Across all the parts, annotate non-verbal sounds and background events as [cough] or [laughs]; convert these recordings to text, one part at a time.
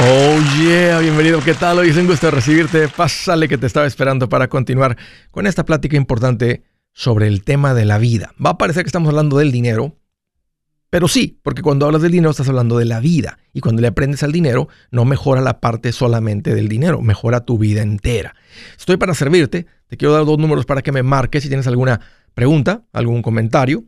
Oh yeah, bienvenido, ¿qué tal? Hoy es un gusto recibirte. Pásale que te estaba esperando para continuar con esta plática importante sobre el tema de la vida. Va a parecer que estamos hablando del dinero, pero sí, porque cuando hablas del dinero estás hablando de la vida. Y cuando le aprendes al dinero, no mejora la parte solamente del dinero, mejora tu vida entera. Estoy para servirte. Te quiero dar dos números para que me marques si tienes alguna pregunta, algún comentario.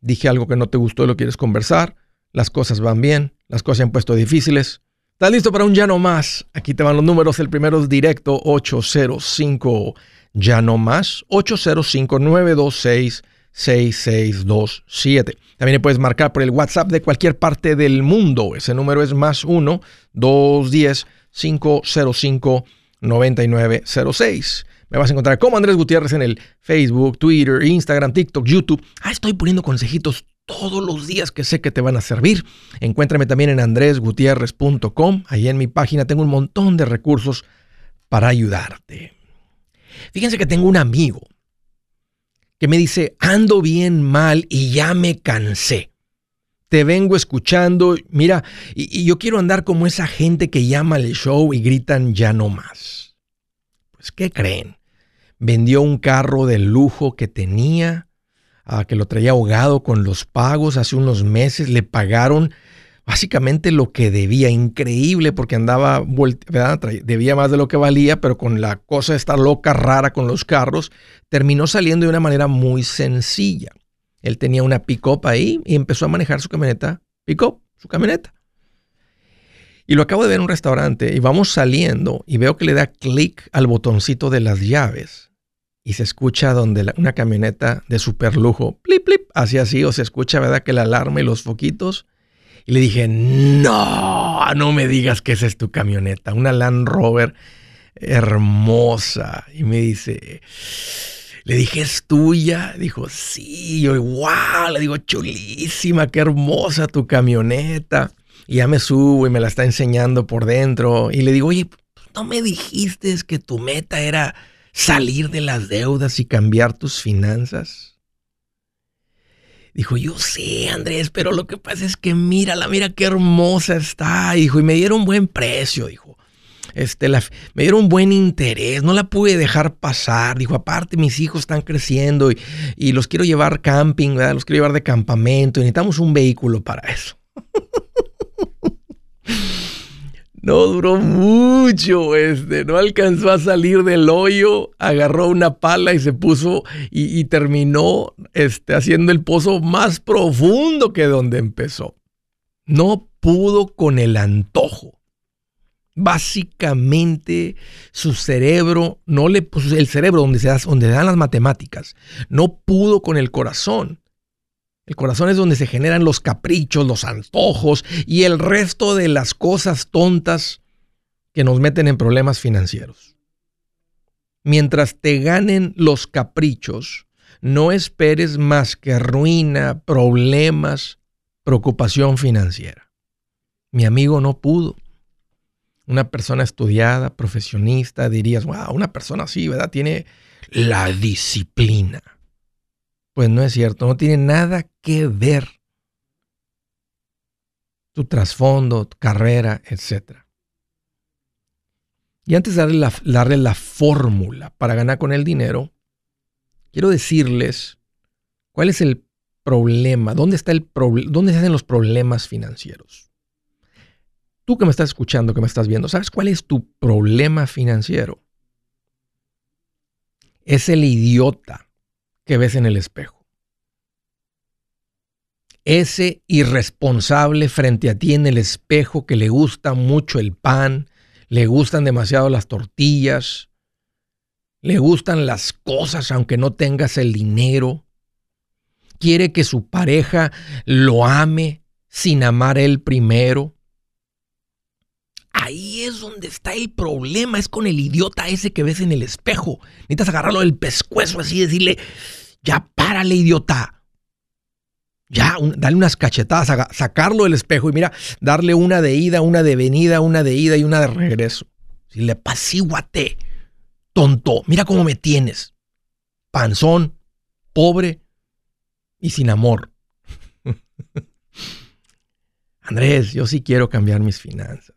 Dije algo que no te gustó y lo quieres conversar. Las cosas van bien, las cosas se han puesto difíciles. ¿Estás listo para un ya no más? Aquí te van los números. El primero es directo 805 ya no más 805 926 6627. También puedes marcar por el WhatsApp de cualquier parte del mundo. Ese número es más 1 210 505 9906. Me vas a encontrar como Andrés Gutiérrez en el Facebook, Twitter, Instagram, TikTok, YouTube. Ah, estoy poniendo consejitos todos los días que sé que te van a servir. Encuéntrame también en andresgutierrez.com. Ahí en mi página tengo un montón de recursos para ayudarte. Fíjense que tengo un amigo que me dice, ando bien mal y ya me cansé. Te vengo escuchando, mira, y, y yo quiero andar como esa gente que llama al show y gritan ya no más. Pues, ¿qué creen? Vendió un carro de lujo que tenía que lo traía ahogado con los pagos hace unos meses, le pagaron básicamente lo que debía, increíble porque andaba, debía más de lo que valía, pero con la cosa esta loca, rara con los carros, terminó saliendo de una manera muy sencilla. Él tenía una pick-up ahí y empezó a manejar su camioneta, pick-up, su camioneta. Y lo acabo de ver en un restaurante y vamos saliendo y veo que le da clic al botoncito de las llaves y se escucha donde una camioneta de super lujo, plip, plip, así así, o se escucha, ¿verdad? Que la alarma y los foquitos. Y le dije, no, no me digas que esa es tu camioneta, una Land Rover hermosa. Y me dice, le dije, ¿es tuya? Dijo, sí. Yo, wow, le digo, chulísima, qué hermosa tu camioneta. Y ya me subo y me la está enseñando por dentro. Y le digo, oye, ¿no me dijiste que tu meta era salir de las deudas y cambiar tus finanzas? Dijo, yo sé, Andrés, pero lo que pasa es que mírala, mira qué hermosa está, dijo, y me dieron buen precio, dijo. Este, la, me dieron buen interés, no la pude dejar pasar. Dijo, aparte mis hijos están creciendo y, los quiero llevar camping, ¿verdad? los quiero llevar de campamento y necesitamos un vehículo para eso. [laughs] No duró mucho, este, no alcanzó a salir del hoyo, agarró una pala y se puso y, terminó este, haciendo el pozo más profundo que donde empezó. No pudo con el antojo. Básicamente su cerebro, no le, el cerebro donde se donde dan las matemáticas, no pudo con el corazón. El corazón es donde se generan los caprichos, los antojos y el resto de las cosas tontas que nos meten en problemas financieros. Mientras te ganen los caprichos, no esperes más que ruina, problemas, preocupación financiera. Mi amigo no pudo. Una persona estudiada, profesionista, dirías, wow, una persona así, ¿verdad? Tiene la disciplina. Pues no es cierto, no tiene nada que ver tu trasfondo, tu carrera, etc. Y antes de darle la, la fórmula para ganar con el dinero, quiero decirles cuál es el problema, dónde, está el dónde se hacen los problemas financieros. Tú que me estás escuchando, que me estás viendo, ¿sabes cuál es tu problema financiero? Es el idiota que ves en el espejo. Ese irresponsable frente a ti en el espejo que le gusta mucho el pan, le gustan demasiado las tortillas, le gustan las cosas aunque no tengas el dinero, quiere que su pareja lo ame sin amar él primero. Ahí es donde está el problema, es con el idiota ese que ves en el espejo. Necesitas agarrarlo del pescuezo así y decirle, ya párale idiota. Ya, dale unas cachetadas, sacarlo del espejo y mira, darle una de ida, una de venida, una de ida y una de regreso. Si le pasíguate, tonto, mira cómo me tienes. Panzón, pobre y sin amor. [laughs] Andrés, yo sí quiero cambiar mis finanzas.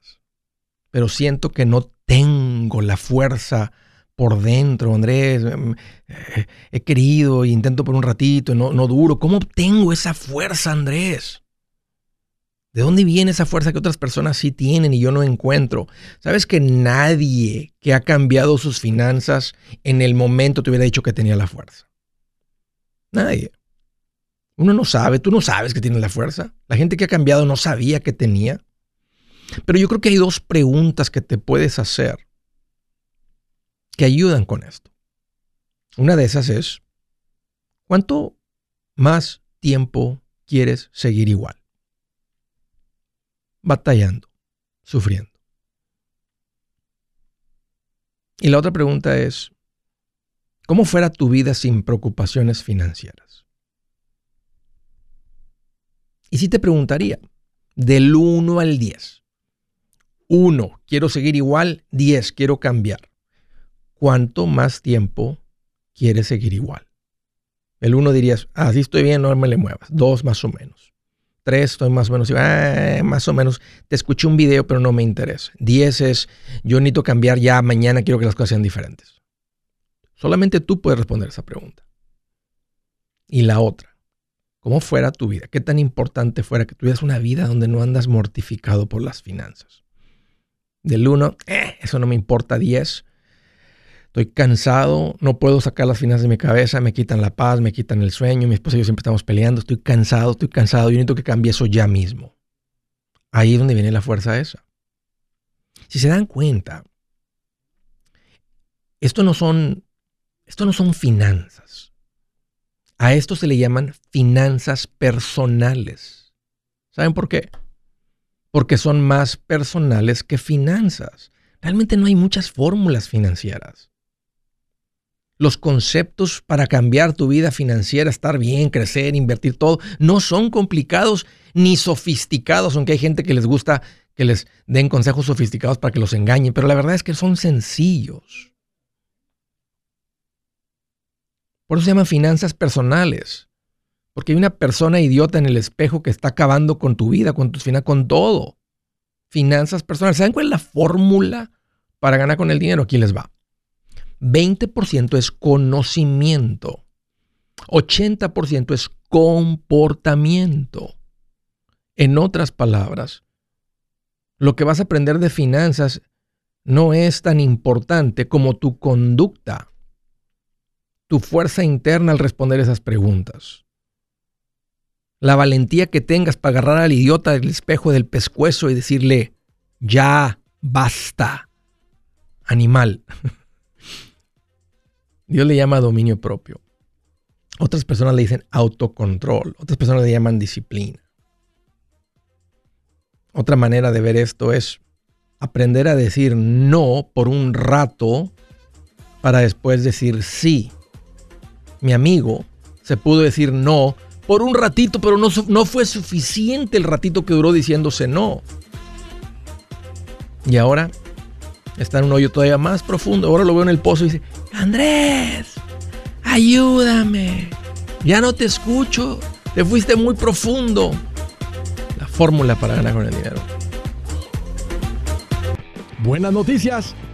Pero siento que no tengo la fuerza por dentro, Andrés. Em, eh, he querido e intento por un ratito, no, no duro. ¿Cómo obtengo esa fuerza, Andrés? ¿De dónde viene esa fuerza que otras personas sí tienen y yo no encuentro? Sabes que nadie que ha cambiado sus finanzas en el momento te hubiera dicho que tenía la fuerza. Nadie. Uno no sabe, tú no sabes que tiene la fuerza. La gente que ha cambiado no sabía que tenía. Pero yo creo que hay dos preguntas que te puedes hacer que ayudan con esto. Una de esas es, ¿cuánto más tiempo quieres seguir igual? Batallando, sufriendo. Y la otra pregunta es, ¿cómo fuera tu vida sin preocupaciones financieras? Y si te preguntaría, del 1 al 10, 1, quiero seguir igual, 10, quiero cambiar. ¿Cuánto más tiempo quieres seguir igual? El 1 dirías, ah, sí estoy bien, no me le muevas. 2 más o menos. 3 estoy más o menos, ah, más o menos. Te escuché un video, pero no me interesa. 10 es, yo necesito cambiar ya, mañana quiero que las cosas sean diferentes. Solamente tú puedes responder esa pregunta. Y la otra, ¿cómo fuera tu vida? ¿Qué tan importante fuera que tuvieras una vida donde no andas mortificado por las finanzas? Del 1, eh, eso no me importa, 10. Estoy cansado, no puedo sacar las finanzas de mi cabeza, me quitan la paz, me quitan el sueño, mi esposa y yo siempre estamos peleando, estoy cansado, estoy cansado, yo necesito que cambie eso ya mismo. Ahí es donde viene la fuerza esa. Si se dan cuenta, esto no son, esto no son finanzas. A esto se le llaman finanzas personales. ¿Saben por qué? Porque son más personales que finanzas. Realmente no hay muchas fórmulas financieras. Los conceptos para cambiar tu vida financiera, estar bien, crecer, invertir, todo, no son complicados ni sofisticados, aunque hay gente que les gusta que les den consejos sofisticados para que los engañen, pero la verdad es que son sencillos. Por eso se llaman finanzas personales. Porque hay una persona idiota en el espejo que está acabando con tu vida, con tus finanzas, con todo. Finanzas personales. ¿Saben cuál es la fórmula para ganar con el dinero? Aquí les va. 20% es conocimiento. 80% es comportamiento. En otras palabras, lo que vas a aprender de finanzas no es tan importante como tu conducta, tu fuerza interna al responder esas preguntas la valentía que tengas para agarrar al idiota del espejo del pescuezo y decirle, ya, basta, animal. [laughs] Dios le llama dominio propio. Otras personas le dicen autocontrol. Otras personas le llaman disciplina. Otra manera de ver esto es aprender a decir no por un rato para después decir sí. Mi amigo se pudo decir no por un ratito, pero no, no fue suficiente el ratito que duró diciéndose no. Y ahora está en un hoyo todavía más profundo. Ahora lo veo en el pozo y dice, Andrés, ayúdame. Ya no te escucho. Te fuiste muy profundo. La fórmula para ganar con el dinero. Buenas noticias.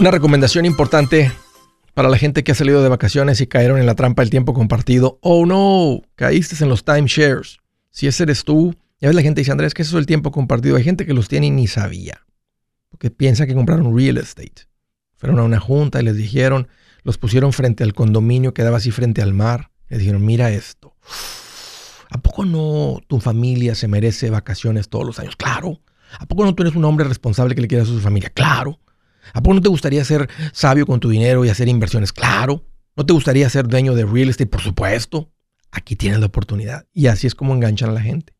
Una recomendación importante para la gente que ha salido de vacaciones y cayeron en la trampa del tiempo compartido. Oh no, caíste en los timeshares. Si ese eres tú, ya ves la gente dice, Andrés, que eso es el tiempo compartido. Hay gente que los tiene y ni sabía. Porque piensa que compraron real estate. Fueron a una junta y les dijeron, los pusieron frente al condominio que daba así frente al mar. Les dijeron, mira esto. ¿A poco no tu familia se merece vacaciones todos los años? Claro. ¿A poco no tú eres un hombre responsable que le quiere a su familia? Claro. ¿A poco no te gustaría ser sabio con tu dinero y hacer inversiones? Claro. ¿No te gustaría ser dueño de real estate? Por supuesto. Aquí tienes la oportunidad. Y así es como enganchan a la gente.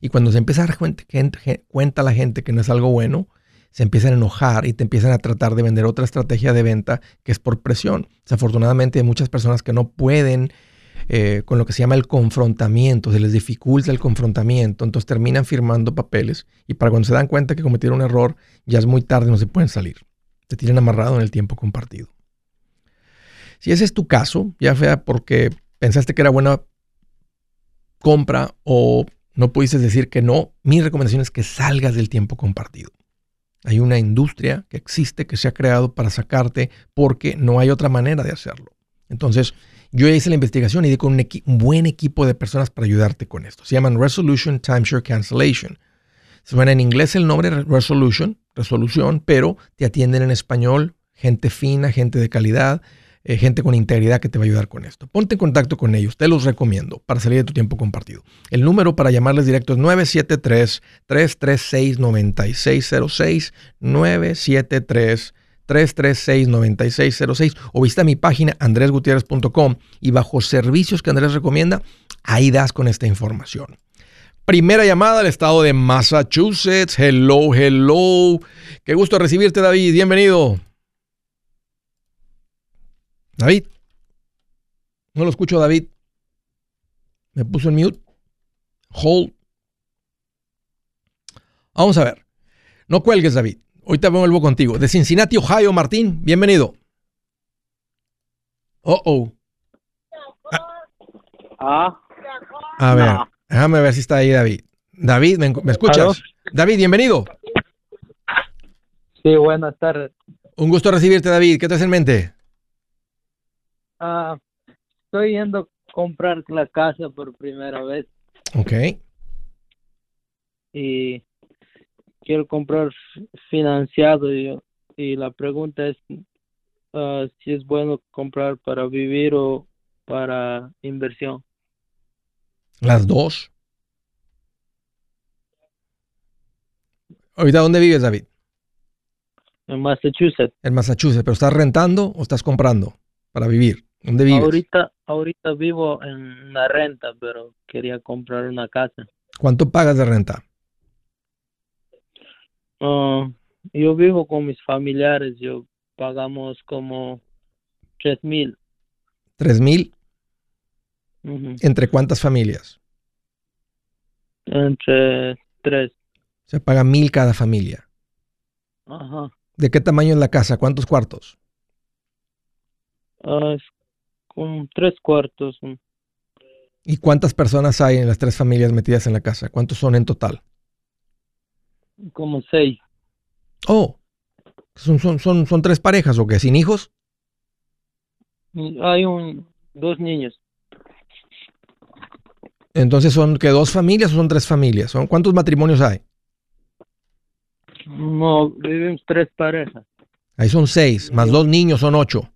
Y cuando se empieza a dar cuenta, cuenta la gente que no es algo bueno, se empiezan a enojar y te empiezan a tratar de vender otra estrategia de venta que es por presión. Desafortunadamente hay muchas personas que no pueden eh, con lo que se llama el confrontamiento, se les dificulta el confrontamiento, entonces terminan firmando papeles y para cuando se dan cuenta que cometieron un error, ya es muy tarde, no se pueden salir. Te tienen amarrado en el tiempo compartido. Si ese es tu caso, ya sea porque pensaste que era buena compra o no pudiste decir que no, mi recomendación es que salgas del tiempo compartido. Hay una industria que existe, que se ha creado para sacarte porque no hay otra manera de hacerlo. Entonces, yo hice la investigación y di con un, buen equipo de personas para ayudarte con esto. Se llaman Resolution Timeshare Cancellation. Suena en inglés el nombre Resolution, resolución, pero te atienden en español, gente fina, gente de calidad, eh, gente con integridad que te va a ayudar con esto. Ponte en contacto con ellos, te los recomiendo para salir de tu tiempo compartido. El número para llamarles directo es 973-336-9606, 973 336-9606 o visita mi página andresgutierrez.com y bajo servicios que Andrés recomienda, ahí das con esta información. Primera llamada al estado de Massachusetts. Hello, hello. Qué gusto recibirte, David. Bienvenido. David. No lo escucho, David. Me puso en mute. Hold. Vamos a ver. No cuelgues, David. Ahorita vuelvo contigo. De Cincinnati, Ohio, Martín, bienvenido. Oh, oh. Ah. A ver, déjame ver si está ahí David. David, ¿me, escuchas? David, bienvenido. Sí, buenas tardes. Un gusto recibirte, David. ¿Qué te hace en mente? Ah, estoy yendo a comprar la casa por primera vez. Ok. Y quiero comprar financiado y, y la pregunta es uh, si es bueno comprar para vivir o para inversión. Las dos. ¿Ahorita dónde vives, David? En Massachusetts. En Massachusetts, pero ¿estás rentando o estás comprando para vivir? ¿Dónde vives? Ahorita, ahorita vivo en la renta, pero quería comprar una casa. ¿Cuánto pagas de renta? Uh, yo vivo con mis familiares, yo pagamos como tres mil. ¿Tres mil? ¿Entre cuántas familias? Entre tres. Se paga mil cada familia. Ajá. ¿De qué tamaño es la casa? ¿Cuántos cuartos? Uh, con tres cuartos. ¿Y cuántas personas hay en las tres familias metidas en la casa? ¿Cuántos son en total? Como seis. Oh, ¿Son, son, son, son tres parejas o qué? ¿Sin hijos? Hay un, dos niños. Entonces, ¿son que dos familias o son tres familias? ¿Son, ¿Cuántos matrimonios hay? No, vivimos tres parejas. Ahí son seis, más dos niños son ocho.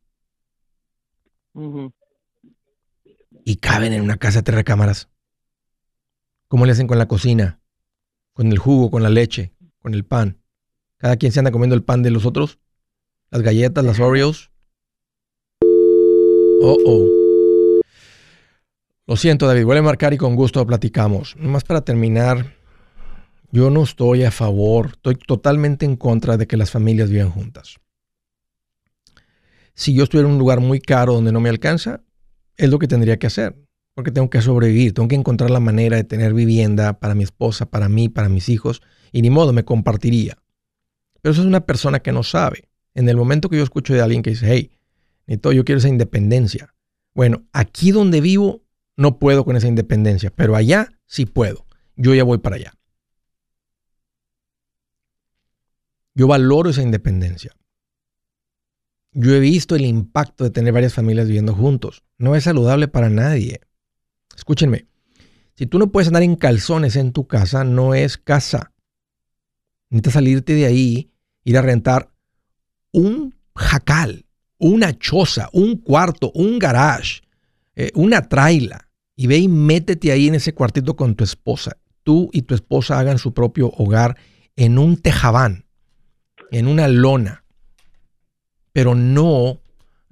Y caben en una casa de tres recámaras. ¿Cómo le hacen con la cocina? Con el jugo, con la leche, con el pan. Cada quien se anda comiendo el pan de los otros. Las galletas, las Oreos. Oh, oh. Lo siento, David. Vuelve a marcar y con gusto platicamos. Más para terminar, yo no estoy a favor, estoy totalmente en contra de que las familias vivan juntas. Si yo estuviera en un lugar muy caro donde no me alcanza, es lo que tendría que hacer. Porque tengo que sobrevivir, tengo que encontrar la manera de tener vivienda para mi esposa, para mí, para mis hijos. Y ni modo, me compartiría. Pero eso es una persona que no sabe. En el momento que yo escucho de alguien que dice, hey, Nito, yo quiero esa independencia. Bueno, aquí donde vivo no puedo con esa independencia, pero allá sí puedo. Yo ya voy para allá. Yo valoro esa independencia. Yo he visto el impacto de tener varias familias viviendo juntos. No es saludable para nadie. Escúchenme, si tú no puedes andar en calzones en tu casa, no es casa. Necesitas salirte de ahí, ir a rentar un jacal, una choza, un cuarto, un garage, eh, una traila. Y ve y métete ahí en ese cuartito con tu esposa. Tú y tu esposa hagan su propio hogar en un tejabán, en una lona. Pero no,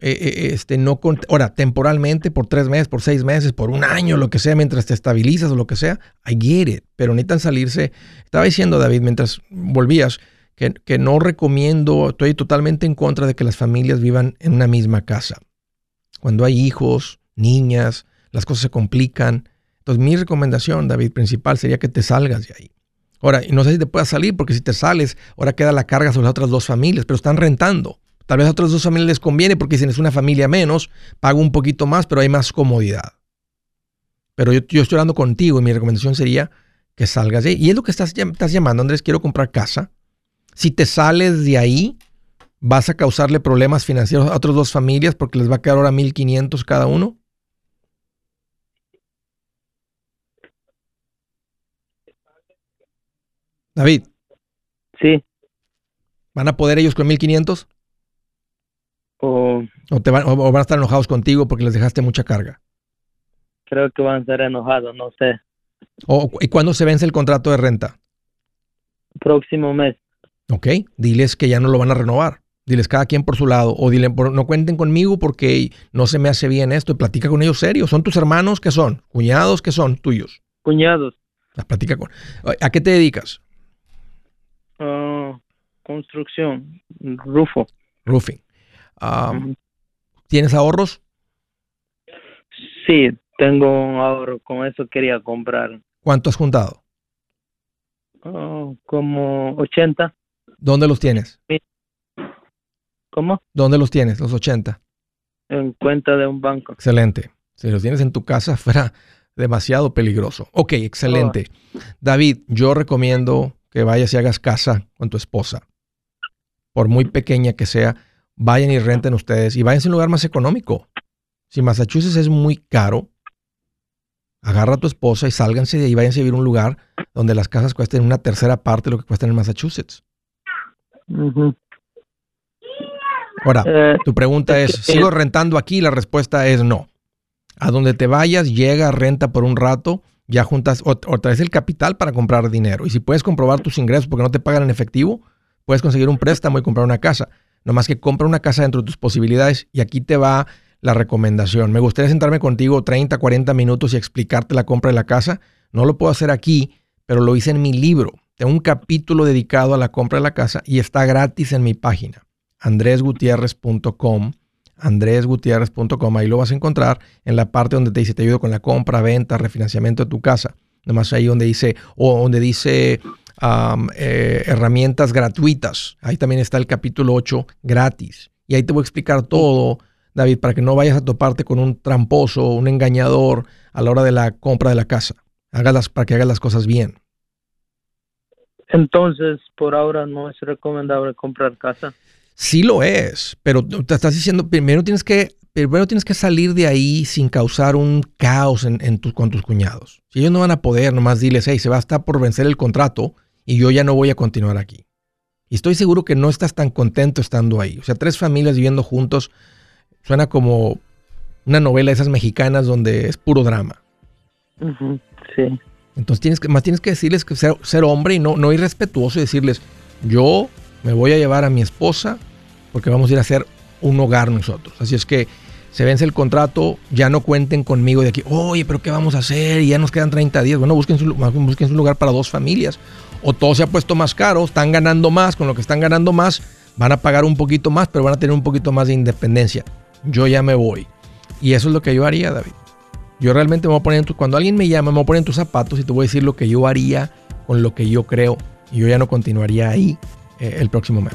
eh, eh, este, no, con, ahora, temporalmente, por tres meses, por seis meses, por un año, lo que sea, mientras te estabilizas o lo que sea, I get it. Pero necesitan salirse. Estaba diciendo, David, mientras volvías, que, que no recomiendo, estoy totalmente en contra de que las familias vivan en una misma casa. Cuando hay hijos, niñas, las cosas se complican. Entonces, mi recomendación, David, principal sería que te salgas de ahí. Ahora, no sé si te puedas salir, porque si te sales, ahora queda la carga sobre las otras dos familias, pero están rentando. Tal vez a otras dos familias les conviene porque si es una familia menos, pago un poquito más, pero hay más comodidad. Pero yo, yo estoy hablando contigo y mi recomendación sería que salgas de ahí. Y es lo que estás, estás llamando, Andrés, quiero comprar casa. Si te sales de ahí, vas a causarle problemas financieros a otras dos familias porque les va a quedar ahora 1.500 cada uno. David. Sí. ¿Van a poder ellos con 1500? O ¿O, te van, o van a estar enojados contigo porque les dejaste mucha carga? creo que van a estar enojados, no sé. ¿O, ¿Y cuándo se vence el contrato de renta? Próximo mes. Ok, diles que ya no lo van a renovar. Diles cada quien por su lado. O dile, no cuenten conmigo porque no se me hace bien esto. Y platica con ellos serio. ¿Son tus hermanos? ¿Qué son? ¿Cuñados? ¿Qué son? Tuyos. Cuñados. Ah, Platica con. ¿A qué te dedicas? ah, construcción. Rufo. Roofing. ¿Tienes ahorros? Sí, tengo un ahorro. Con eso quería comprar. ¿Cuánto has juntado? ah, como 80. ¿Dónde los tienes? ¿Cómo? ¿Dónde los tienes? Los 80. En cuenta de un banco. Excelente. Si los tienes en tu casa, [laughs] fuera demasiado peligroso. Ok, excelente. David, yo recomiendo que vayas y hagas casa con tu esposa. Por muy pequeña que sea, vayan y renten ustedes y vayan a un lugar más económico. Si Massachusetts es muy caro, agarra a tu esposa y sálganse de ahí, váyanse a vivir a un lugar donde las casas cuesten una tercera parte de lo que cuestan en Massachusetts. Ahora, Eh, tu pregunta es, ¿sigo rentando aquí? La respuesta es no. A donde te vayas, llega, renta por un rato, ya juntas o, o traes el capital para comprar dinero. Y si puedes comprobar tus ingresos porque no te pagan en efectivo, puedes conseguir un préstamo y comprar una casa. Nomás que compra una casa dentro de tus posibilidades y aquí te va la recomendación. Me gustaría sentarme contigo 30, 40 minutos y explicarte la compra de la casa. No lo puedo hacer aquí, pero lo hice en mi libro. Tengo un capítulo dedicado a la compra de la casa y está gratis en mi página andresgutierrez.com andresgutierrez.com, ahí lo vas a encontrar en la parte donde te dice te ayudo con la compra, venta, refinanciamiento de tu casa. Nomás ahí donde dice, o donde dice um, eh, herramientas gratuitas. Ahí también está el capítulo 8 gratis. Y ahí te voy a explicar todo, David, para que no vayas a toparte con un tramposo, un engañador a la hora de la compra de la casa. Hágalas para que hagas las cosas bien. Entonces, por ahora no es recomendable comprar casa. Sí lo es, pero te estás diciendo, primero tienes que, primero tienes que salir de ahí sin causar un caos en, con tus cuñados. Si ellos no van a poder, nomás diles, hey, se va a estar por vencer el contrato y yo ya no voy a continuar aquí. Y estoy seguro que no estás tan contento estando ahí. O sea, tres familias viviendo juntos suena como una novela de esas mexicanas donde es puro drama. Sí. Entonces tienes que, más tienes que decirles que ser, ser hombre y no, no irrespetuoso y decirles, yo me voy a llevar a mi esposa porque vamos a ir a hacer un hogar nosotros. Así es que se vence el contrato, ya no cuenten conmigo de aquí, oye, pero ¿qué vamos a hacer? Y ya nos quedan 30 días. Bueno, busquen su, lugar para dos familias. O todo se ha puesto más caro, están ganando más, con lo que están ganando más, van a pagar un poquito más, pero van a tener un poquito más de independencia. Yo ya me voy. Y eso es lo que yo haría, David. Yo realmente me voy a poner en tu, cuando alguien me llama, me voy a poner en tus zapatos y te voy a decir lo que yo haría con lo que yo creo. Y yo ya no continuaría ahí eh, el próximo mes.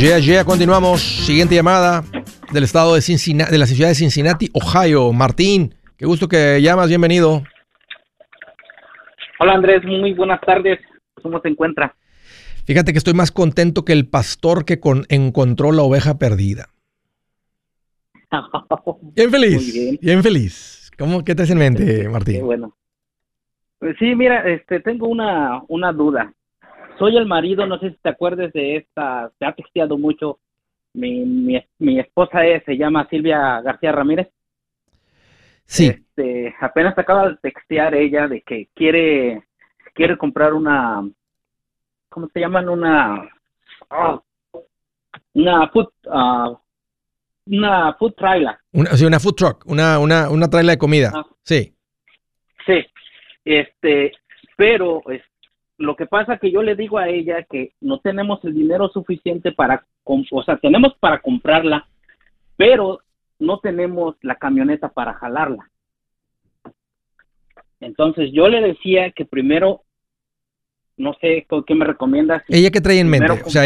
Yeah, yeah, continuamos. Siguiente llamada del estado de Cincinnati, de la ciudad de Cincinnati, Ohio. Martín, qué gusto que llamas, bienvenido. Hola Andrés, muy buenas tardes. ¿Cómo se encuentra? Fíjate que estoy más contento que el pastor que encontró la oveja perdida. [laughs] Bien feliz, bien. feliz. ¿Cómo, ¿Qué te hace en mente, Martín? bueno. Pues sí, mira, este, tengo una, una duda soy el marido, no sé si te acuerdes de esta, te ha texteado mucho. Mi, mi, esposa es, se llama Silvia García Ramírez. Sí. Este, apenas acaba de textear ella de que quiere, quiere comprar una, ¿cómo se llaman? Una, ah, una food, uh, una food trailer. Una, sí, una food truck, una, una, una trailer de comida. Ah. Sí. Sí. Este, pero este, lo que pasa que yo le digo a ella que no tenemos el dinero suficiente para, o sea, tenemos para comprarla, pero no tenemos la camioneta para jalarla. Entonces yo le decía que primero, no sé qué me recomiendas. ¿Ella qué trae en mente? O sea,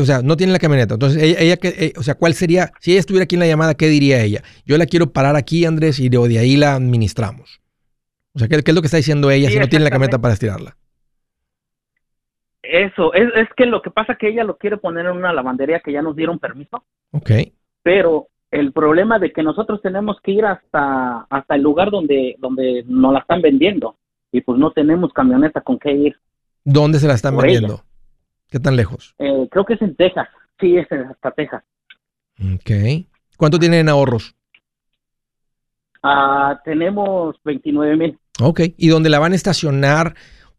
o sea, no tiene la camioneta. Entonces, ella, ella que, eh, o sea, ¿cuál sería, si ella estuviera aquí en la llamada, qué diría ella? Yo la quiero parar aquí, Andrés, y de, ahí la administramos. O sea, ¿qué, es lo que está diciendo ella si no tiene la camioneta para estirarla? Eso, es, es que lo que pasa es que ella lo quiere poner en una lavandería que ya nos dieron permiso. Ok. Pero el problema de que nosotros tenemos que ir hasta, hasta el lugar donde, donde nos la están vendiendo y pues no tenemos camioneta con qué ir. ¿Dónde se la están vendiendo? ¿Qué tan lejos? Eh, creo que es en Texas. Sí, es hasta Texas. Ok. ¿Cuánto tienen en ahorros? Ah, tenemos 29 mil. Ok. ¿Y dónde la van a estacionar?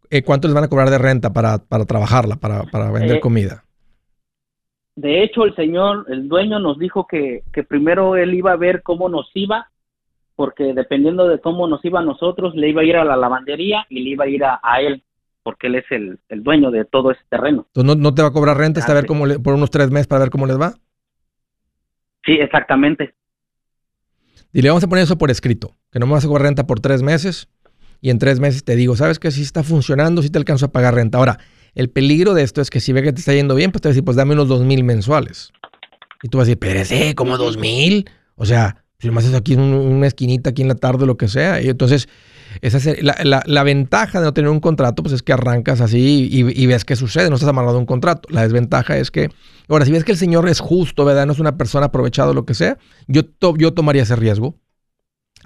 Eh, ¿cuánto les van a cobrar de renta para, para trabajarla, para, para vender eh, comida? De hecho, el señor, el dueño nos dijo que, que primero él iba a ver cómo nos iba, porque dependiendo de cómo nos iba a nosotros, le iba a ir a la lavandería y le iba a ir a, él, porque él es el, el, dueño de todo ese terreno. Entonces, ¿no, no te va a cobrar renta hasta ver cómo por unos tres meses para ver cómo les va? Sí, exactamente. Y le vamos a poner eso por escrito, que no me vas a cobrar renta por tres meses y en tres meses te digo, ¿sabes que Si está funcionando, si te alcanzo a pagar renta. Ahora, el peligro de esto es que si ve que te está yendo bien, pues te va a decir, pues dame unos dos mil mensuales. Y tú vas a decir, pero ¿cómo dos mil? O sea, Si más es aquí en una esquinita, aquí en la tarde, lo que sea. Y entonces, esa es la, la, ventaja de no tener un contrato, pues es que arrancas así y, ves qué sucede, no estás amarrado a un contrato. La desventaja es que, ahora, si ves que el señor es justo, ¿verdad? No es una persona aprovechada lo que sea, yo, yo tomaría ese riesgo.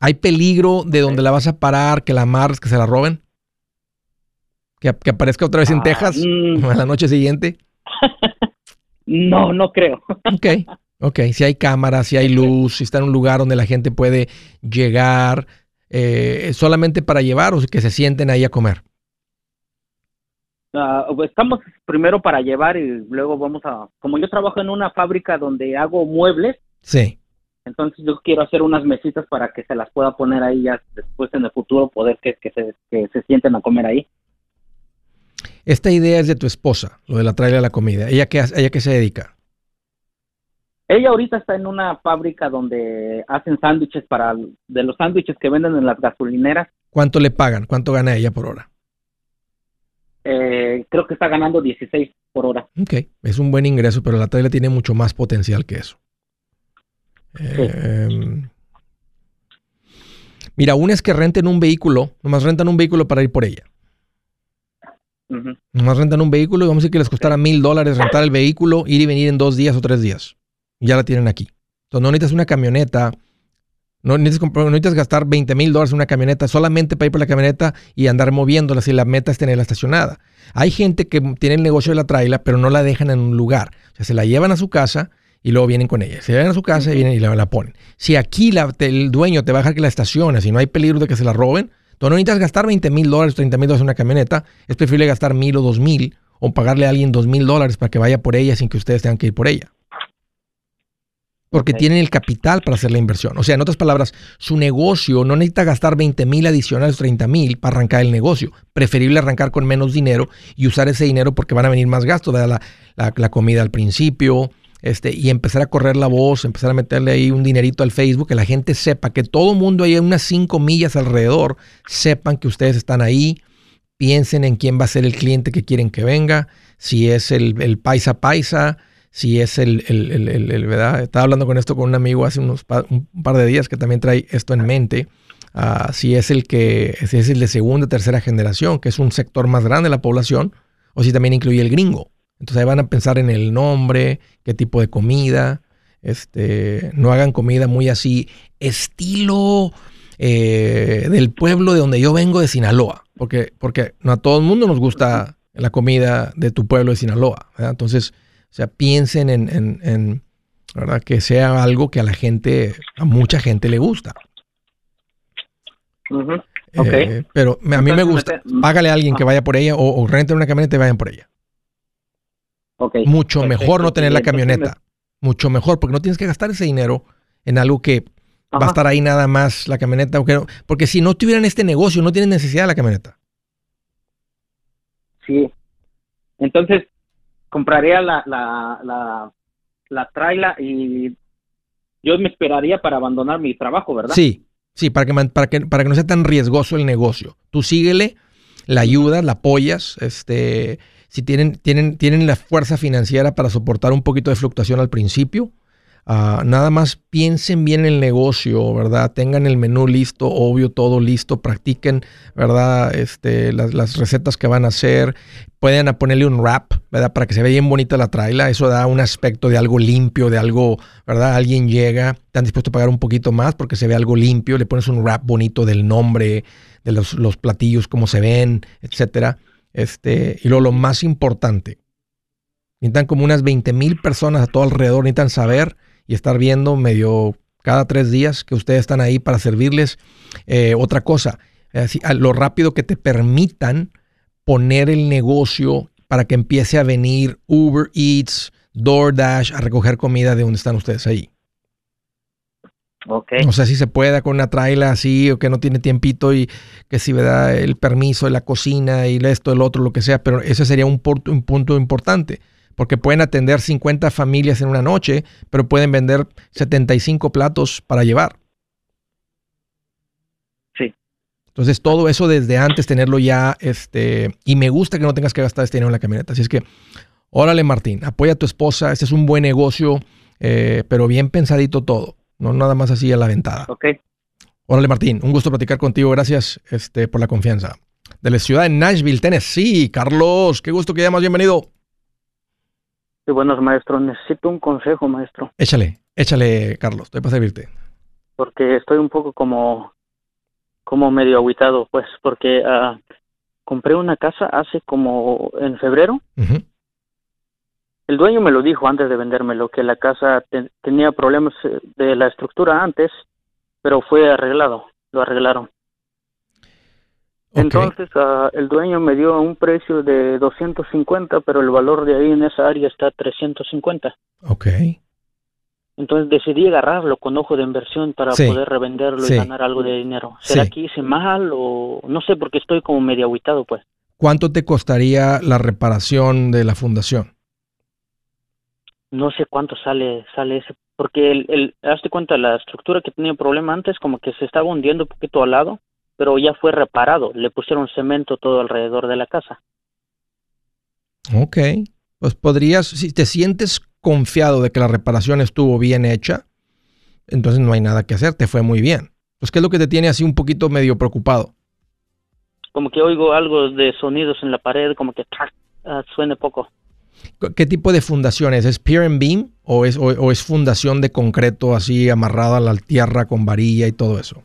¿Hay peligro de donde la vas a parar, que la amarres, que se la roben? ¿Que, aparezca otra vez en ah, Texas mm. a la noche siguiente? [laughs] no, no creo. [laughs] ok, ok. Si hay cámaras, si hay luz, si está en un lugar donde la gente puede llegar, eh, solamente para llevar o que se sienten ahí a comer. Ah, pues estamos primero para llevar y luego vamos a, como yo trabajo en una fábrica donde hago muebles, sí. Entonces yo quiero hacer unas mesitas para que se las pueda poner ahí ya después en el futuro poder que, que, se, que se sienten a comer ahí. Esta idea es de tu esposa, lo de la traerle a la comida. ¿Ella qué, ella qué se dedica? Ella ahorita está en una fábrica donde hacen sándwiches para de los sándwiches que venden en las gasolineras. ¿Cuánto le pagan? ¿Cuánto gana ella por hora? Eh, creo que está ganando 16 por hora. Ok, es un buen ingreso, pero la trailer tiene mucho más potencial que eso. Em, mira, una es que renten un vehículo, nomás rentan un vehículo para ir por ella. Nomás rentan un vehículo y vamos a decir que les costara mil dólares rentar el vehículo, ir y venir en dos días o tres días. Ya la tienen aquí. Entonces no necesitas una camioneta, no necesitas, gastar 20 mil dólares en una camioneta solamente para ir por la camioneta y andar moviéndola si la meta es tenerla estacionada. Hay gente que tiene el negocio de la traila, pero no la dejan en un lugar. O sea, se la llevan a su casa y luego vienen con ella. Se llevan a su casa y vienen y la, ponen. Si aquí el dueño te va a dejar que la estaciones y no hay peligro de que se la roben, tú no necesitas gastar 20 mil dólares, 30 mil dólares en una camioneta. Es preferible gastar mil o dos mil o pagarle a alguien dos mil dólares para que vaya por ella sin que ustedes tengan que ir por ella. Porque tienen el capital para hacer la inversión. O sea, en otras palabras, su negocio no necesita gastar 20 mil adicionales, 30 mil para arrancar el negocio. Preferible arrancar con menos dinero y usar ese dinero porque van a venir más gastos, la, la comida al principio, este, y empezar a correr la voz, empezar a meterle ahí un dinerito al Facebook, que la gente sepa, que todo el mundo ahí unas cinco millas alrededor, sepan que ustedes están ahí, piensen en quién va a ser el cliente que quieren que venga, si es el, paisa paisa, si es el, el, ¿verdad? Estaba hablando con esto con un amigo hace unos un par de días que también trae esto en mente. Ah, si es el que si es el de segunda, tercera generación, que es un sector más grande de la población, o si también incluye el gringo. Entonces ahí van a pensar en el nombre, qué tipo de comida. Este, no hagan comida muy así, estilo eh, del pueblo de donde yo vengo de Sinaloa, porque, porque no a todo el mundo nos gusta la comida de tu pueblo de Sinaloa. Entonces, o sea, piensen en, ¿verdad? que sea algo que a la gente, a mucha gente le gusta. Eh, pero a mí me gusta, págale a alguien que vaya por ella o, o renten una camioneta y vayan por ella. Mucho mejor no tener la camioneta. Mucho mejor, porque no tienes que gastar ese dinero en algo que va a estar ahí nada más la camioneta. Porque, si no tuvieran este negocio, no tienen necesidad de la camioneta. Sí. Entonces, compraría la, la, la, la traila y yo me esperaría para abandonar mi trabajo, ¿verdad? Sí, sí, para que, para que, para que no sea tan riesgoso el negocio. Tú síguele, la ayudas, la apoyas, este, si tienen, tienen, tienen la fuerza financiera para soportar un poquito de fluctuación al principio. Ah, nada más piensen bien el negocio, ¿verdad? Tengan el menú listo, obvio, todo listo, practiquen, ¿verdad? Este, las, recetas que van a hacer. Pueden ponerle un wrap, ¿verdad? Para que se vea bien bonita la traila. Eso da un aspecto de algo limpio, de algo, ¿verdad? Alguien llega, están dispuestos a pagar un poquito más porque se ve algo limpio. Le pones un wrap bonito del nombre, de los, los platillos, cómo se ven, etcétera. Este, y lo más importante, necesitan como unas 20 mil personas a todo alrededor, necesitan saber y estar viendo medio cada tres días que ustedes están ahí para servirles. Eh, otra cosa, lo rápido que te permitan poner el negocio para que empiece a venir Uber Eats, DoorDash a recoger comida de donde están ustedes ahí. No sé si se pueda con una traila así o que no tiene tiempito y que si me da el permiso de la cocina y esto, el otro, lo que sea, pero ese sería un, un punto importante porque pueden atender 50 familias en una noche, pero pueden vender 75 platos para llevar. Sí. Entonces todo eso desde antes tenerlo ya, este, y me gusta que no tengas que gastar este dinero en la camioneta. Así es que, órale Martín, apoya a tu esposa, este es un buen negocio, eh, pero bien pensadito todo. No nada más así a la ventada. Ok. Órale, Martín, un gusto platicar contigo. Gracias este, por la confianza. De la ciudad de Nashville, Tennessee. Carlos, qué gusto que llamas. Bienvenido. Sí, buenos maestros. Necesito un consejo, maestro. Échale, échale, Carlos. Estoy para servirte. Porque estoy un poco como, como medio aguitado, pues, porque ah, compré una casa hace como en febrero. Ujú. El dueño me lo dijo antes de vendérmelo, que la casa te- tenía problemas eh, de la estructura antes, pero fue arreglado, lo arreglaron. Entonces ah, el dueño me dio un precio de 250, pero el valor de ahí en esa área está 350. Ok. Entonces decidí agarrarlo con ojo de inversión para Sí. poder revenderlo Sí. y ganar algo de dinero. ¿Será Sí. que hice mal o no sé porque estoy como medio aguitado pues? ¿Cuánto te costaría la reparación de la fundación? No sé cuánto sale sale ese porque el, el hazte cuenta la estructura que tenía problema antes como que se estaba hundiendo un poquito al lado, pero ya fue reparado. Le pusieron cemento todo alrededor de la casa. Ok. Pues podrías, si te sientes confiado de que la reparación estuvo bien hecha, entonces no hay nada que hacer, te fue muy bien. Pues, ¿qué es lo que te tiene así un poquito medio preocupado? Como que oigo algo de sonidos en la pared, como que ¡tac! ah, suene poco. ¿Qué tipo de fundación es? ¿Es pier and beam o es, o, o es fundación de concreto así amarrada a la tierra con varilla y todo eso?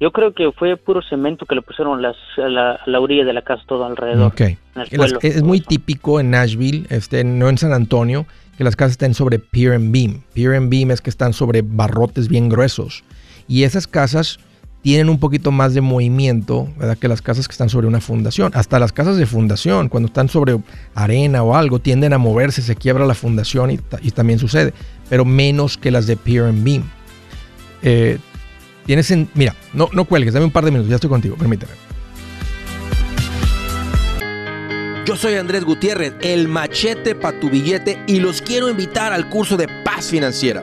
Yo creo que fue puro cemento que le pusieron las, a, la, la orilla de la casa todo alrededor. Ok. en el Las- es muy típico en Nashville, este, no en San Antonio, que las casas estén sobre pier and beam. Pier and beam es que están sobre barrotes bien gruesos. Y esas casas tienen un poquito más de movimiento ¿verdad? que las casas que están sobre una fundación. Hasta las casas de fundación, cuando están sobre arena o algo, tienden a moverse, se quiebra la fundación y, ta- y también sucede, pero menos que las de pier and beam. Eh, tienes en, mira, no, no cuelgues, dame un par de minutos, ya estoy contigo, permíteme. Yo soy Andrés Gutiérrez, el machete para tu billete y los quiero invitar al curso de paz financiera.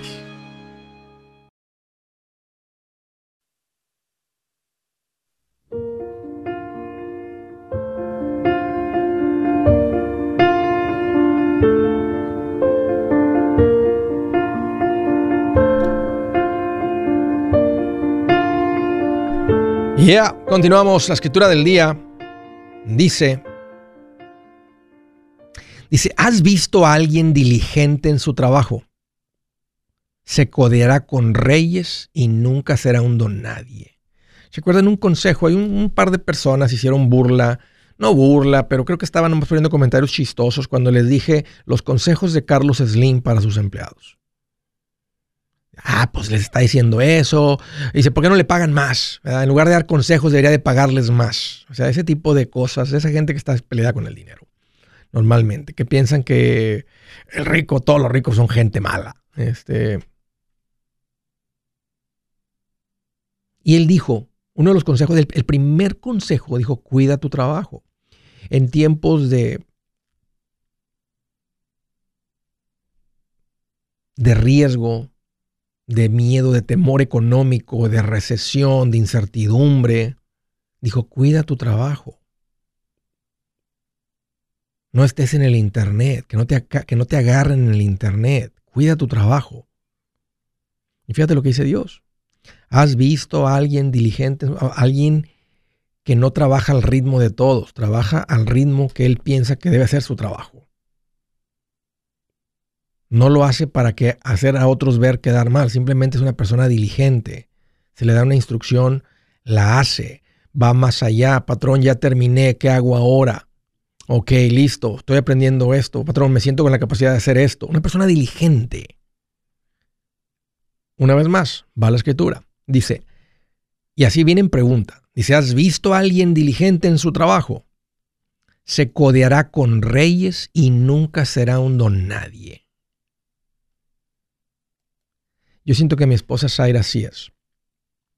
Ya, continuamos. La escritura del día dice, dice, ¿has visto a alguien diligente en su trabajo? Se codeará con reyes y nunca será un don nadie. ¿Se acuerdan un consejo? Hay un, par de personas hicieron burla, no burla, pero creo que estaban poniendo comentarios chistosos cuando les dije los consejos de Carlos Slim para sus empleados. Ah, pues les está diciendo eso. Dice, ¿por qué no le pagan más? En lugar de dar consejos, debería de pagarles más. O sea, ese tipo de cosas, esa gente que está peleada con el dinero, normalmente, que piensan que el rico, todos los ricos son gente mala. Este. Y él dijo, uno de los consejos, el primer consejo, dijo, cuida tu trabajo. En tiempos de, de riesgo, de miedo, de temor económico, de recesión, de incertidumbre. Dijo, cuida tu trabajo. No estés en el Internet, que no te, que no te agarren en el Internet. Cuida tu trabajo. Y fíjate lo que dice Dios. ¿Has visto a alguien diligente, a alguien que no trabaja al ritmo de todos, trabaja al ritmo que él piensa que debe hacer su trabajo? No lo hace para que hacer a otros ver quedar mal, simplemente es una persona diligente. Se le da una instrucción, la hace, va más allá, patrón, ya terminé, ¿qué hago ahora? Ok, listo, estoy aprendiendo esto, patrón, me siento con la capacidad de hacer esto. Una persona diligente. Una vez más, va a la escritura. Dice, y así viene en pregunta. Dice, ¿has visto a alguien diligente en su trabajo? Se codeará con reyes y nunca será un nadie. Yo siento que mi esposa Zaira sí es.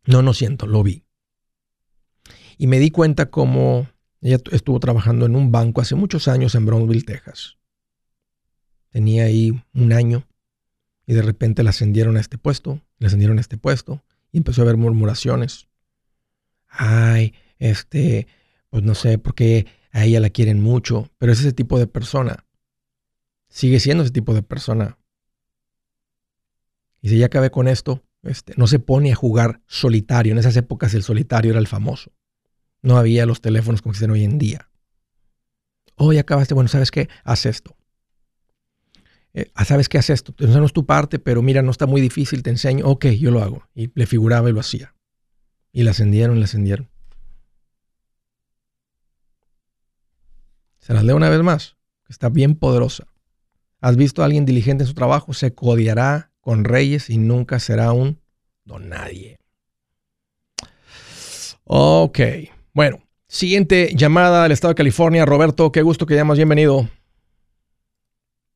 No, no siento, lo vi. Y me di cuenta cómo ella estuvo trabajando en un banco hace muchos años en Brownsville, Texas. Tenía ahí un año y de repente la ascendieron a este puesto, le ascendieron a este puesto y empezó a haber murmuraciones. Ay, este, pues no sé por qué a ella la quieren mucho, pero es ese tipo de persona. Sigue siendo ese tipo de persona. Y si ya acabé con esto, este, no se pone a jugar solitario. En esas épocas el solitario era el famoso. No había los teléfonos como existen hoy en día. Oh, ya acabaste. Bueno, ¿sabes qué? Haz esto. Eh, ah, ¿Sabes qué? Haz esto. Eso no es tu parte, pero mira, no está muy difícil, te enseño. Ok, yo lo hago. Y le figuraba y lo hacía. Y la ascendieron, la ascendieron. Se las leo una vez más. Está bien poderosa. ¿Has visto a alguien diligente en su trabajo? Se codiará con reyes y nunca será un don nadie. Ok. Bueno, siguiente llamada del estado de California. Roberto, qué gusto que llamas. Bienvenido.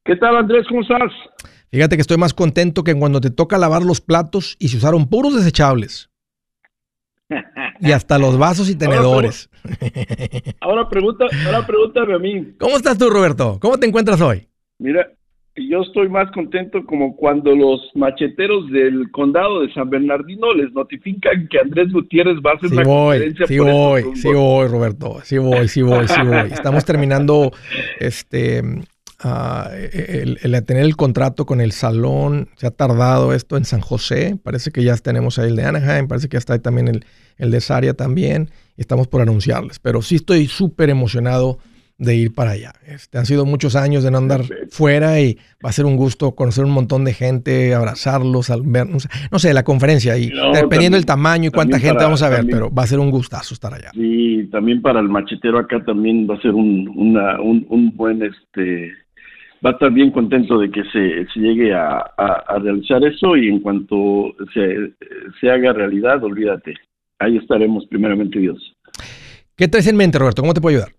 ¿Qué tal, Andrés? ¿Cómo estás? Fíjate que estoy más contento que cuando te toca lavar los platos y se usaron puros desechables. Y hasta los vasos y [laughs] tenedores. Ahora, pregunta, ahora pregúntame a mí. ¿Cómo estás tú, Roberto? ¿Cómo te encuentras hoy? Mira, yo estoy más contento como cuando los macheteros del condado de San Bernardino les notifican que Andrés Gutiérrez va a hacer sí una voy, conferencia sí por voy, sí voy, Roberto. Sí voy, sí voy, sí voy. [laughs] Estamos terminando este ah, el, el tener el contrato con el salón. Se ha tardado esto en San José. Parece que ya tenemos ahí el de Anaheim. Parece que ya está ahí también el, el de Saria también. Estamos por anunciarles. Pero sí estoy súper emocionado de ir para allá. Este, han sido muchos años de no andar fuera y va a ser un gusto conocer un montón de gente, abrazarlos, al ver, no sé, no sé, la conferencia y No, dependiendo del tamaño y cuánta gente para- vamos a ver, también- pero va a ser un gustazo estar allá. Sí, también para el machetero acá también va a ser un, una, un, un buen, este, va a estar bien contento de que se, se llegue a, a- a realizar eso y en cuanto se, se haga realidad, olvídate, ahí estaremos primeramente Dios. ¿Qué traes en mente, Roberto? ¿Cómo te puedo ayudar?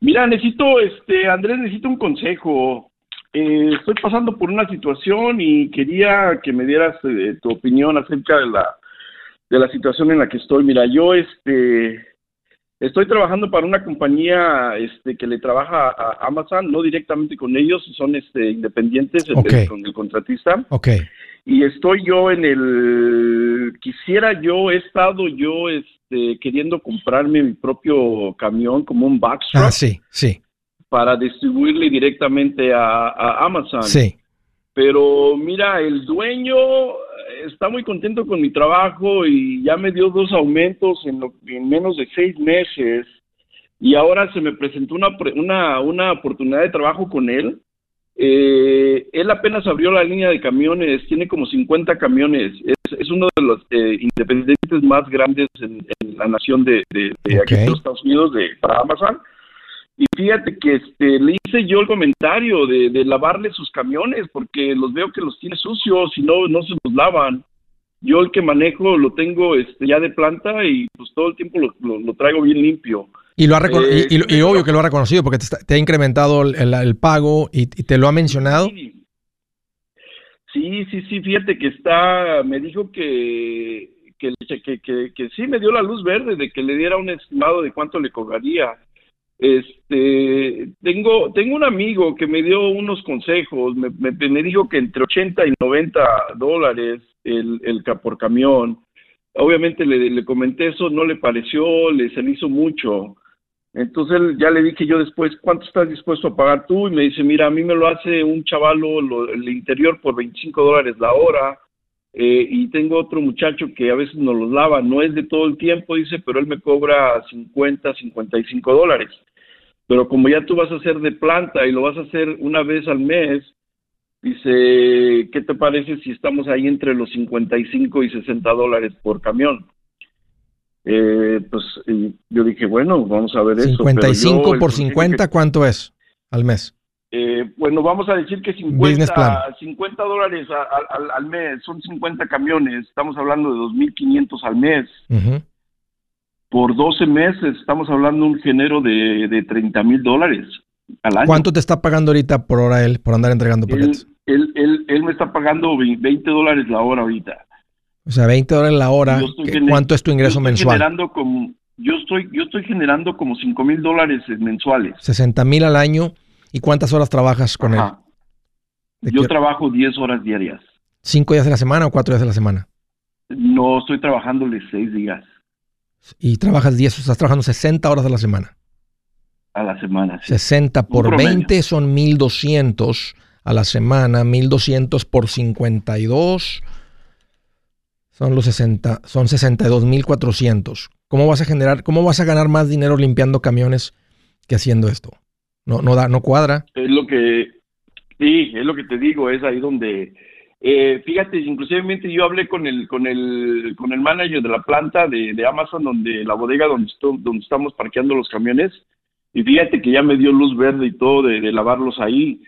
Mira, necesito, este, Andrés, necesito un consejo. Eh, estoy pasando por una situación y quería que me dieras eh, tu opinión acerca de la, de la situación en la que estoy. Mira, yo, este, estoy trabajando para una compañía, este, que le trabaja a Amazon, no directamente con ellos, son, este, independientes el- Ok. con el contratista Ok, y estoy yo en el quisiera yo he estado yo este queriendo comprarme mi propio camión como un box truck ah, sí, sí, para distribuirle directamente a, a Amazon. Sí. pero mira el dueño está muy contento con mi trabajo y ya me dio dos aumentos en, lo- en menos de seis meses. Y ahora se me presentó una una una oportunidad de trabajo con él. Eh, él apenas abrió la línea de camiones, tiene como 50 camiones, es, uno de los eh, independientes más grandes en, en la nación de, de- de aquí de los Estados Unidos de, para Amazon. Y fíjate que este, le hice yo el comentario de, de lavarle sus camiones porque los veo que los tiene sucios y no, no se los lavan. Yo el que manejo lo tengo este, ya de planta y pues todo el tiempo lo, lo- lo traigo bien limpio. Y, lo ha Eh, y, y- y obvio que lo ha reconocido porque te, está- te ha incrementado el, el- el pago y, y te lo ha mencionado. Sí. Sí, sí, sí, fíjate que está, me dijo que, que, que, que, sí me dio la luz verde de que le diera un estimado de cuánto le cobraría. Este, tengo, tengo un amigo que me dio unos consejos, me, me, me dijo que entre 80 y 90 dólares el, el por camión. Obviamente le, le comenté eso, no le pareció, le se le hizo mucho. Entonces ya le dije yo después, ¿cuánto estás dispuesto a pagar tú? Y me dice, mira, a mí me lo hace un chavalo lo- el interior por 25 dólares la hora. eh, y tengo otro muchacho que a veces nos los lava, no es de todo el tiempo, dice, pero él me cobra 50, 55 dólares. Pero como ya tú vas a hacer de planta y lo vas a hacer una vez al mes, dice, ¿qué te parece si estamos ahí entre los 55 y 60 dólares por camión? Eh, pues yo dije, bueno, vamos a ver eso. 55 por 50, ¿cuánto es al mes? Eh, bueno, vamos a decir que 50, 50 dólares al, mes, son 50 camiones, estamos hablando de 2.500 al mes. Por 12 meses estamos hablando de un género de, de 30 mil dólares al año. ¿Cuánto te está pagando ahorita por hora él, por andar entregando paquetes? Él, él, él, me está pagando 20 dólares la hora ahorita. O sea, 20 dólares la hora. ¿Cuánto es tu ingreso mensual? Generando como, yo, estoy, yo estoy generando como 5 mil dólares mensuales. 60 mil al año. ¿Y cuántas horas trabajas con él? Yo trabajo 10 horas diarias. ¿Cinco días de la semana o cuatro días de la semana? No, estoy trabajándole 6 días. ¿Y trabajas 10, estás trabajando 60 horas a la semana? A la semana, sí. 60 por 20 son 1200 a la semana, 1200 por 52 son los 60, son 62.400. ¿Cómo vas a generar, cómo vas a ganar más dinero limpiando camiones que haciendo esto? No, no da, no cuadra. Es lo que, sí, es lo que te digo, es ahí donde, eh, fíjate, inclusivemente yo hablé con el, con el, con el manager de la planta de, Amazon, donde la bodega donde, donde estamos parqueando los camiones, y fíjate que ya me dio luz verde y todo de, lavarlos ahí.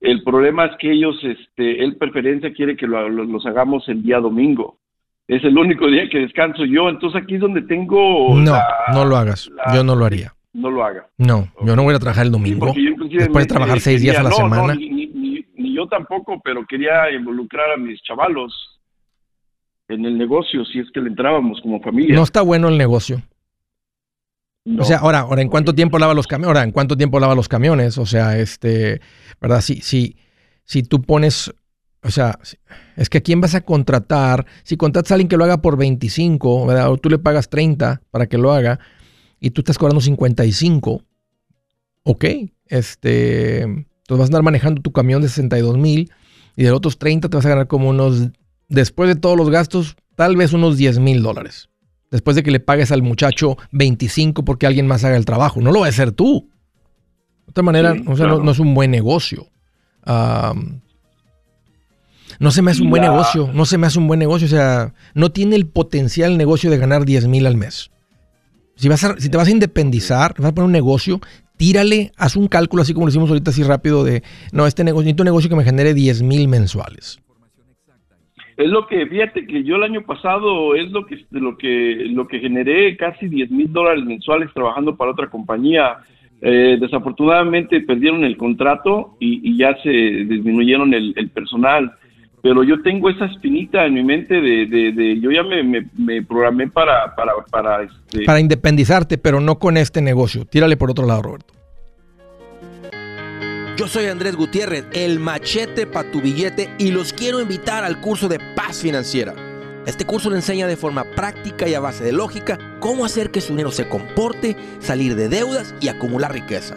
El problema es que ellos, este, él preferencia quiere que los hagamos el día domingo es el único día que descanso yo, entonces aquí es donde tengo... No, no lo hagas, yo no lo haría. No lo haga. No, yo no voy a trabajar el domingo. Después de trabajar seis días a la semana. ni, yo tampoco, pero quería involucrar a mis chavalos en el negocio, si es que le entrábamos como familia. No está bueno el negocio. O sea, ahora, ahora, ¿en cuánto tiempo lava los camiones? Ahora, ¿en cuánto tiempo lava los camiones? O sea, este, ¿verdad? Si, si, si tú pones o sea, es que a quién vas a contratar. Si contratas a alguien que lo haga por 25, ¿verdad? O tú le pagas 30 para que lo haga y tú estás cobrando 55, ok. Este, entonces vas a andar manejando tu camión de 62 mil y de los otros 30 te vas a ganar como unos, después de todos los gastos, tal vez unos 10 mil dólares. Después de que le pagues al muchacho 25 porque alguien más haga el trabajo. No lo va a hacer tú. De otra manera, o sea, no, es un buen negocio. No se me hace un buen negocio, no se me hace un buen negocio, o sea, no tiene el potencial negocio de ganar 10 mil al mes. Si, vas a, si te vas a independizar, vas a poner un negocio, tírale, haz un cálculo así como lo hicimos ahorita así rápido de, no, este negocio, necesito un negocio que me genere 10 mil mensuales. Es lo que, fíjate que yo el año pasado es lo que, lo que, lo que generé casi 10 mil dólares mensuales trabajando para otra compañía. Eh, desafortunadamente perdieron el contrato y, ya se disminuyeron el, el personal pero yo tengo esa espinita en mi mente de, de, yo ya me, programé para, para, para, este... para independizarte, pero no con este negocio. Tírale por otro lado, Roberto. Yo soy Andrés Gutiérrez, el machete para tu billete, y los quiero invitar al curso de paz financiera. Este curso le enseña de forma práctica y a base de lógica cómo hacer que su dinero se comporte, salir de deudas y acumular riqueza.